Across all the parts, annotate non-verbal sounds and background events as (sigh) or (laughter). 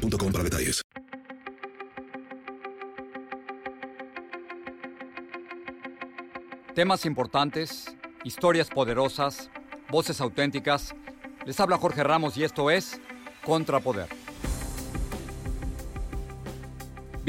para detalles. Temas importantes, historias poderosas, voces auténticas. Les habla Jorge Ramos y esto es Contrapoder.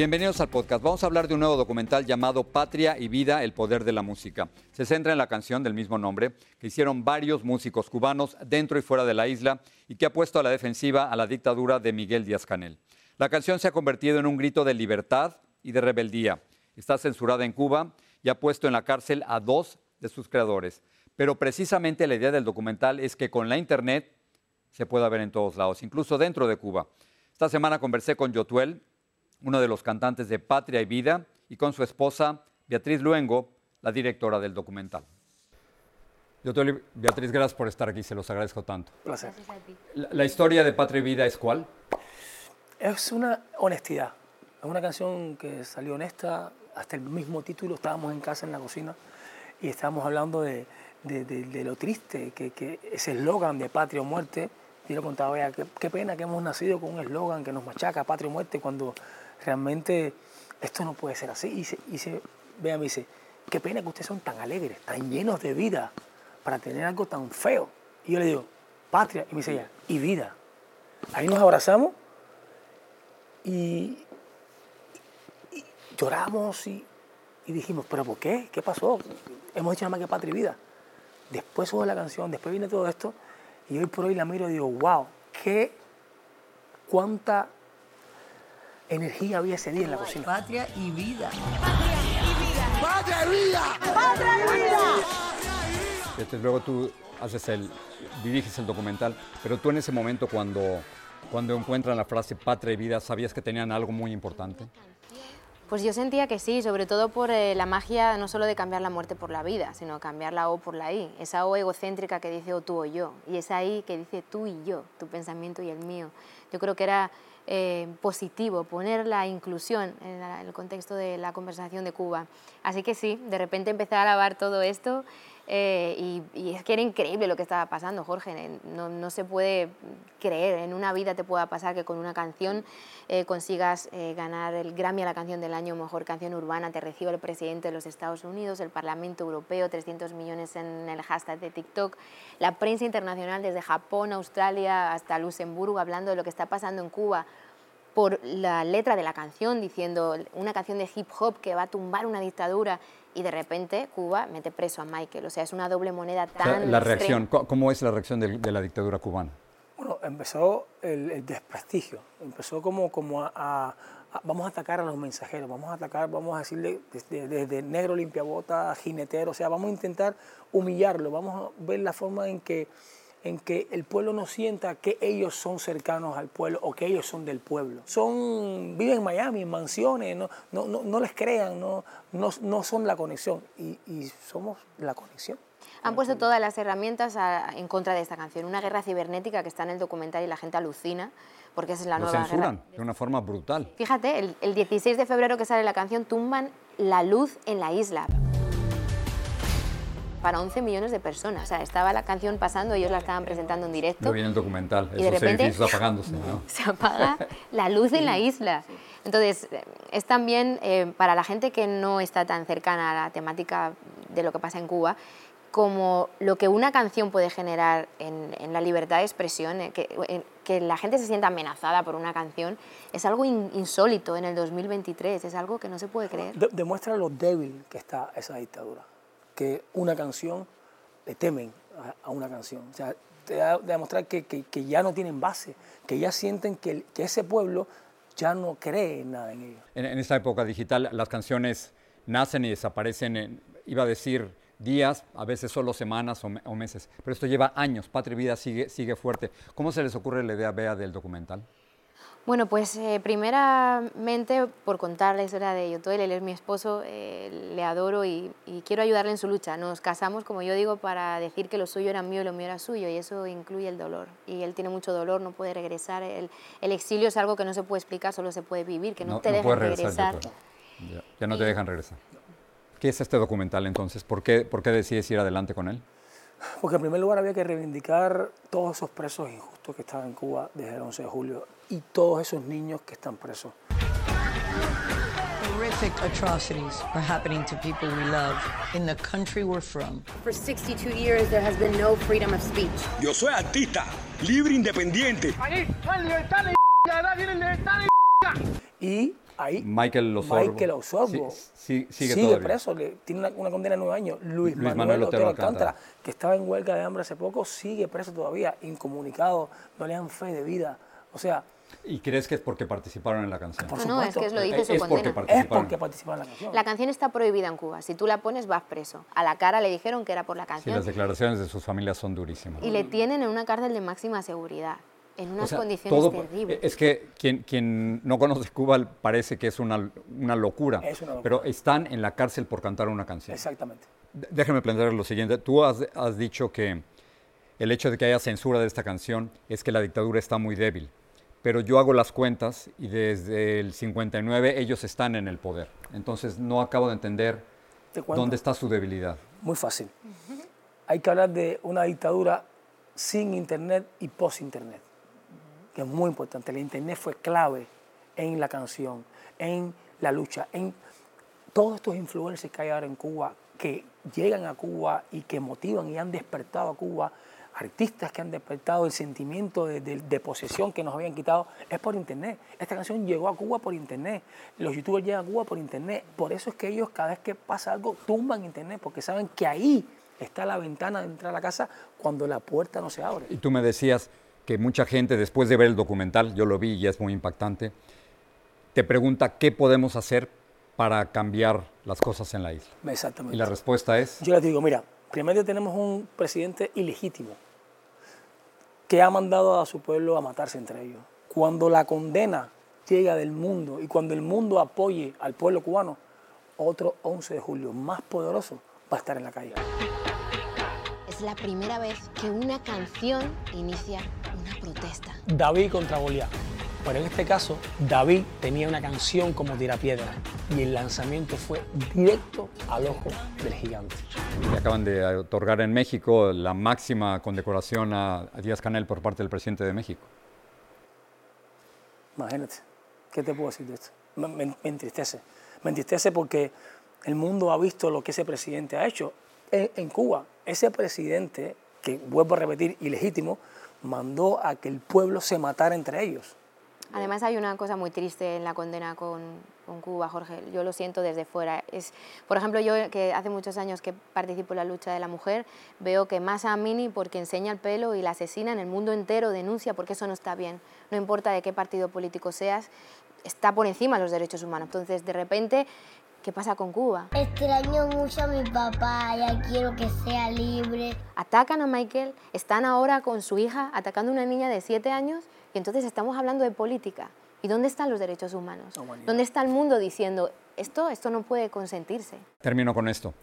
Bienvenidos al podcast. Vamos a hablar de un nuevo documental llamado Patria y Vida, el poder de la música. Se centra en la canción del mismo nombre que hicieron varios músicos cubanos dentro y fuera de la isla y que ha puesto a la defensiva a la dictadura de Miguel Díaz Canel. La canción se ha convertido en un grito de libertad y de rebeldía. Está censurada en Cuba y ha puesto en la cárcel a dos de sus creadores. Pero precisamente la idea del documental es que con la Internet se pueda ver en todos lados, incluso dentro de Cuba. Esta semana conversé con Yotuel, uno de los cantantes de Patria y Vida, y con su esposa Beatriz Luengo, la directora del documental. Yotuel y Beatriz, gracias por estar aquí, se los agradezco tanto. Placer. La, la historia de Patria y Vida es cuál? Es una honestidad. Es una canción que salió honesta, hasta el mismo título. Estábamos en casa en la cocina y estábamos hablando de, de- de- de lo triste, que, que ese eslogan de patria o muerte. Y lo contaba ella, qué, pena que hemos nacido con un eslogan que nos machaca, patria o muerte, cuando realmente esto no puede ser así. Y se, y se vea, me dice, qué pena que ustedes son tan alegres, tan llenos de vida, para tener algo tan feo. Y yo le digo, patria, y me dice ella, y vida. Ahí nos abrazamos y, y lloramos y, y dijimos, ¿pero por qué? ¿Qué pasó? Hemos hecho nada más que patria y vida. Después subo la canción, después viene todo esto y hoy por hoy la miro y digo, wow, qué, cuánta energía había ese día en la cocina. Patria y vida. Beatriz, luego tú haces el, diriges el documental, pero tú en ese momento cuando, cuando encuentran la frase patria y vida, ¿sabías que tenían algo muy importante? Pues yo sentía que sí, sobre todo por eh, la magia no solo de cambiar la muerte por la vida, sino cambiar la O por la I, esa O egocéntrica que dice o tú o yo, y esa I que dice tú y yo, tu pensamiento y el mío. Yo creo que era eh, positivo poner la inclusión en en el contexto de la conversación de Cuba. Así que sí, de repente empecé a alabar todo esto eh, y, es que era increíble lo que estaba pasando, Jorge. No, no se puede creer, en una vida te pueda pasar que con una canción eh, consigas eh, ganar el Grammy a la canción del año, mejor canción urbana, te reciba el presidente de los Estados Unidos, el Parlamento Europeo, 300 millones en el hashtag de TikTok, la prensa internacional desde Japón, Australia hasta Luxemburgo hablando de lo que está pasando en Cuba por la letra de la canción, diciendo una canción de hip hop que va a tumbar una dictadura y de repente Cuba mete preso a Michael. O sea, es una doble moneda O sea, tan la extrema. reacción, ¿cómo- ¿cómo es la reacción de, de la dictadura cubana? Bueno, empezó el, el desprestigio, empezó como, como a, a- a- vamos a atacar a los mensajeros, vamos a atacar, vamos a decirle desde, desde negro limpiabota, jinetero, o sea, vamos a intentar humillarlo, vamos a ver la forma en que, en que el pueblo no sienta que ellos son cercanos al pueblo o que ellos son del pueblo. Son, viven en Miami, en mansiones, no, no, no, no les crean, no, no, no son la conexión y, y somos la conexión. Han puesto todas las herramientas a- en contra de esta canción. Una guerra cibernética que está en el documental y la gente alucina porque esa es la Lo nueva censuran guerra. de una forma brutal. Fíjate, el, el 16 de febrero que sale la canción tumban la luz en la isla. Para 11 millones de personas. O sea, estaba la canción pasando, ellos la estaban presentando en directo. Lo vi en el documental, Y de esos repente- edificios apagándose. ¿no? (laughs) se apaga la luz en la isla. Entonces, eh, es también eh, para la gente que no está tan cercana a la temática de lo que pasa en Cuba, como lo que una canción puede generar en, en la libertad de expresión, eh, que, en- que la gente se sienta amenazada por una canción, es algo in- insólito en el 2023, es algo que no se puede creer. De- demuestra lo débil que está esa dictadura, que una canción, le temen a, una canción. O sea, te da de demostrar que, que- ya no tienen base, que ya sienten que, que ese pueblo ya no cree nada en ellos. En, esta época digital, las canciones nacen y desaparecen, en, iba a decir días, a veces solo semanas o, me- o meses, pero esto lleva años. Patria Vida sigue, sigue fuerte. ¿Cómo se les ocurre la idea, Bea, del documental? Bueno, pues eh, primeramente por contar la historia de Yotoel, él es mi esposo, eh, le adoro y, quiero ayudarle en su lucha. Nos casamos, como yo digo, para decir que lo suyo era mío y lo mío era suyo y eso incluye el dolor. Y él tiene mucho dolor, no puede regresar. El, exilio es algo que no se puede explicar, solo se puede vivir, que no, te dejan regresar. Ya, no te dejan regresar. ¿Qué es este documental entonces? ¿Por qué, ¿Por qué decides ir adelante con él? Porque en primer lugar había que reivindicar todos esos presos injustos que estaban en Cuba desde el 11 de julio y todos esos niños que están presos. Horrific atrocities are happening to people we love in the country we're from. For 62 years there has been no freedom of speech. Yo soy artista, libre, independiente. Ahí, libertad, libertad, y ahí Michael Osorbo, Michael Osorbo sí, sigue, preso, tiene una, condena de nueve años. Luis, Manuel, Otero Alcántara, que estaba en huelga de hambre hace poco, sigue preso todavía, incomunicado, no le dan fe de vida. O sea... ¿Y crees que es porque participaron en la canción? Por no, es que lo dice su es condena. Porque es porque participaron en la canción. La canción está prohibida en Cuba. Si tú la pones, vas preso. A la cara le dijeron que era por la canción. Sí, las declaraciones de sus familias son durísimas. Y le tienen en una cárcel de máxima seguridad en unas condiciones terribles. Es que quien, quien, no conoce Cuba parece que es una, una, locura, pero están en la cárcel por cantar una canción. Exactamente. Déjame plantear lo siguiente. Tú has, has dicho que el hecho de que haya censura de esta canción es que la dictadura está muy débil. Pero yo hago las cuentas y desde el 59 ellos están en el poder. Entonces no acabo de entender dónde está su debilidad. Muy fácil. Hay que hablar de una dictadura sin Internet y post-Internet que es muy importante. La Internet fue clave en la canción, en la lucha, en todos estos influencers que hay ahora en Cuba, que llegan a Cuba y que motivan y han despertado a Cuba, artistas que han despertado el sentimiento de, posesión que nos habían quitado, es por Internet. Esta canción llegó a Cuba por Internet. Los youtubers llegan a Cuba por Internet. Por eso es que ellos cada vez que pasa algo tumban Internet, porque saben que ahí está la ventana de entrar a la casa cuando la puerta no se abre. Y tú me decías, que mucha gente después de ver el documental, yo lo vi y es muy impactante, te pregunta qué podemos hacer para cambiar las cosas en la isla. Exactamente. Y la respuesta es... Yo les digo, mira, primero tenemos un presidente ilegítimo que ha mandado a su pueblo a matarse entre ellos. Cuando la condena llega del mundo y cuando el mundo apoye al pueblo cubano, otro 11 de julio más poderoso va a estar en la calle. Es la primera vez que una canción inicia una protesta. David contra Goliat. Pero en este caso, David tenía una canción como tirapiedra y el lanzamiento fue directo al ojo del gigante. Y acaban de otorgar en México la máxima condecoración a, Díaz Canel por parte del presidente de México. Imagínate, ¿qué te puedo decir de esto? Me, me entristece. Me entristece porque el mundo ha visto lo que ese presidente ha hecho. En, en Cuba, ese presidente, que vuelvo a repetir, ilegítimo, mandó a que el pueblo se matara entre ellos. Además hay una cosa muy triste en la condena con, Cuba, Jorge. Yo lo siento desde fuera. Es, por ejemplo, yo que hace muchos años que participo en la lucha de la mujer, veo que más Amini, porque enseña el pelo y la asesina en el mundo entero, denuncia porque eso no está bien. No importa de qué partido político seas, está por encima de los derechos humanos. Entonces, de repente, ¿Qué pasa con Cuba? Extraño mucho a mi papá, ya quiero que sea libre. Atacan a Michael, están ahora con su hija atacando a una niña de 7 años y entonces estamos hablando de política. ¿Y dónde están los derechos humanos? ¿Dónde está el mundo diciendo esto, esto no puede consentirse? Termino con esto.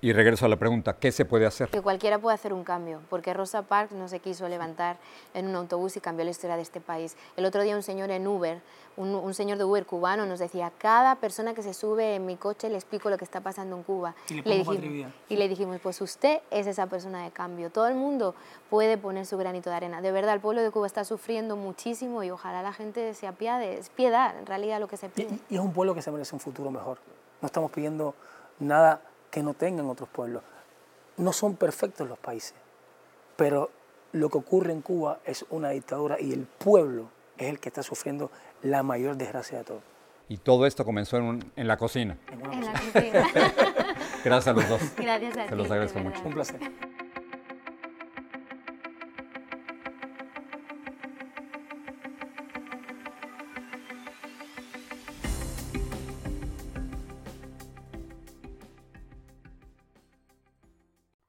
Y regreso a la pregunta, ¿qué se puede hacer? Que cualquiera puede hacer un cambio, porque Rosa Parks no se quiso levantar en un autobús y cambió la historia de este país. El otro día un señor en Uber, un, señor de Uber cubano nos decía, cada persona que se sube en mi coche le explico lo que está pasando en Cuba. Y le, dijimos, y le dijimos, pues usted es esa persona de cambio. Todo el mundo puede poner su granito de arena. De verdad, el pueblo de Cuba está sufriendo muchísimo y ojalá la gente se apiade. Es piedad, en realidad, lo que se pide. y es un pueblo que se merece un futuro mejor. No estamos pidiendo nada que no tengan otros pueblos. No son perfectos los países, pero lo que ocurre en Cuba es una dictadura y el pueblo es el que está sufriendo la mayor desgracia de todo. Y todo esto comenzó en, en la cocina. En, la cocina. (laughs) Gracias a los dos. Gracias a Se los agradezco mucho. Un placer.